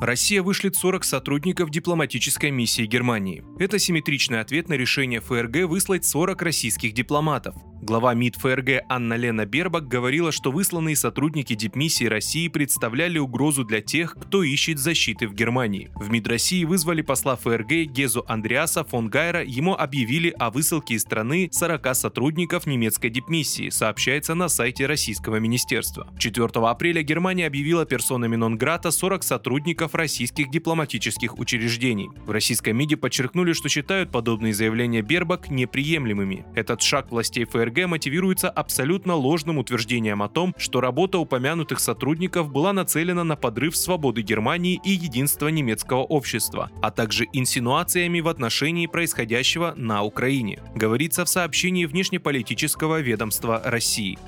Россия вышлет 40 сотрудников дипломатической миссии Германии. Это симметричный ответ на решение ФРГ выслать 40 российских дипломатов. Глава МИД ФРГ Анна Лена Бербак говорила, что высланные сотрудники дипмиссии России представляли угрозу для тех, кто ищет защиты в Германии. В МИД России вызвали посла ФРГ Гезу Андреаса фон Гайра, ему объявили о высылке из страны 40 сотрудников немецкой дипмиссии, сообщается на сайте российского министерства. 4 апреля Германия объявила персонами нон-грата 40 сотрудников российских дипломатических учреждений. В российском МИДе подчеркнули, что считают подобные заявления Бербак неприемлемыми. Этот шаг властей ФРГ мотивируется абсолютно ложным утверждением о том, что работа упомянутых сотрудников была нацелена на подрыв свободы Германии и единства немецкого общества, а также инсинуациями в отношении происходящего на Украине, говорится в сообщении внешнеполитического ведомства России.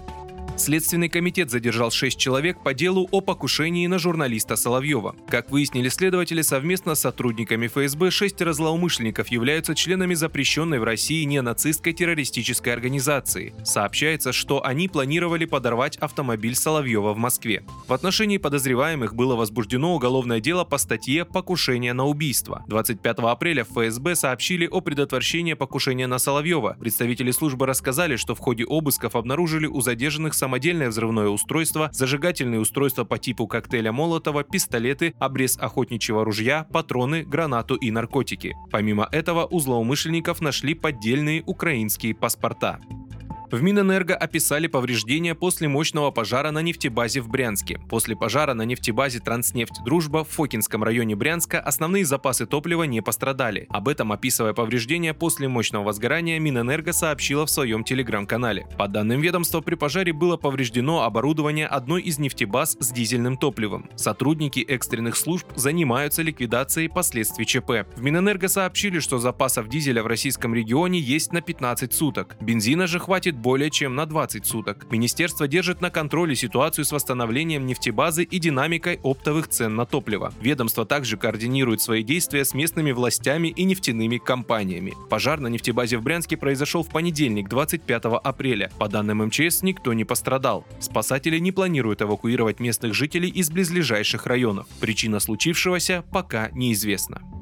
Следственный комитет задержал шесть человек по делу о покушении на журналиста Соловьева. Как выяснили следователи, совместно с сотрудниками ФСБ шестеро злоумышленников являются членами запрещенной в России ненацистской террористической организации. Сообщается, что они планировали подорвать автомобиль Соловьева в Москве. В отношении подозреваемых было возбуждено уголовное дело по статье «Покушение на убийство». 25 апреля в ФСБ сообщили о предотвращении покушения на Соловьева. Представители службы рассказали, что в ходе обысков обнаружили у задержанных самодельное взрывное устройство, зажигательные устройства по типу коктейля Молотова, пистолеты, обрез охотничьего ружья, патроны, гранату и наркотики. Помимо этого у злоумышленников нашли поддельные украинские паспорта. В Минэнерго описали повреждения после мощного пожара на нефтебазе в Брянске. После пожара на нефтебазе «Транснефть Дружба» в Фокинском районе Брянска основные запасы топлива не пострадали. Об этом, описывая повреждения после мощного возгорания, Минэнерго сообщила в своем телеграм-канале. По данным ведомства, при пожаре было повреждено оборудование одной из нефтебаз с дизельным топливом. Сотрудники экстренных служб занимаются ликвидацией последствий ЧП. В Минэнерго сообщили, что запасов дизеля в российском регионе есть на 15 суток. Бензина же хватит более чем на 20 суток. Министерство держит на контроле ситуацию с восстановлением нефтебазы и динамикой оптовых цен на топливо. Ведомство также координирует свои действия с местными властями и нефтяными компаниями. Пожар на нефтебазе в Брянске произошел в понедельник, 25 апреля. По данным МЧС, никто не пострадал. Спасатели не планируют эвакуировать местных жителей из близлежащих районов. Причина случившегося пока неизвестна.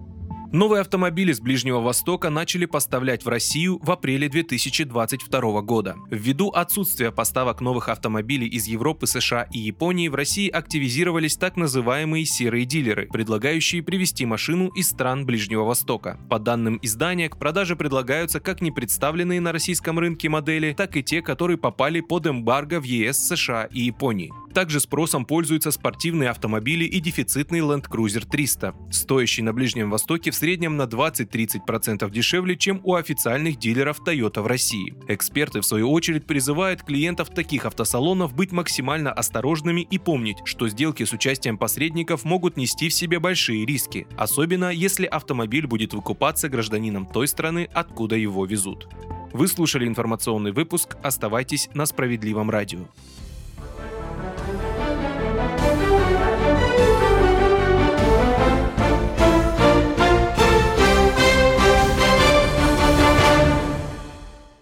Новые автомобили с Ближнего Востока начали поставлять в Россию в апреле 2022 года. Ввиду отсутствия поставок новых автомобилей из Европы, США и Японии в России активизировались так называемые серые дилеры, предлагающие привезти машину из стран Ближнего Востока. По данным издания, к продаже предлагаются как не представленные на российском рынке модели, так и те, которые попали под эмбарго в ЕС, США и Японии. Также спросом пользуются спортивные автомобили и дефицитный Land Cruiser 300, стоящий на Ближнем Востоке в среднем на 20-30% дешевле, чем у официальных дилеров Toyota в России. Эксперты, в свою очередь, призывают клиентов таких автосалонов быть максимально осторожными и помнить, что сделки с участием посредников могут нести в себе большие риски, особенно если автомобиль будет выкупаться гражданином той страны, откуда его везут. Вы слушали информационный выпуск. Оставайтесь на справедливом радио.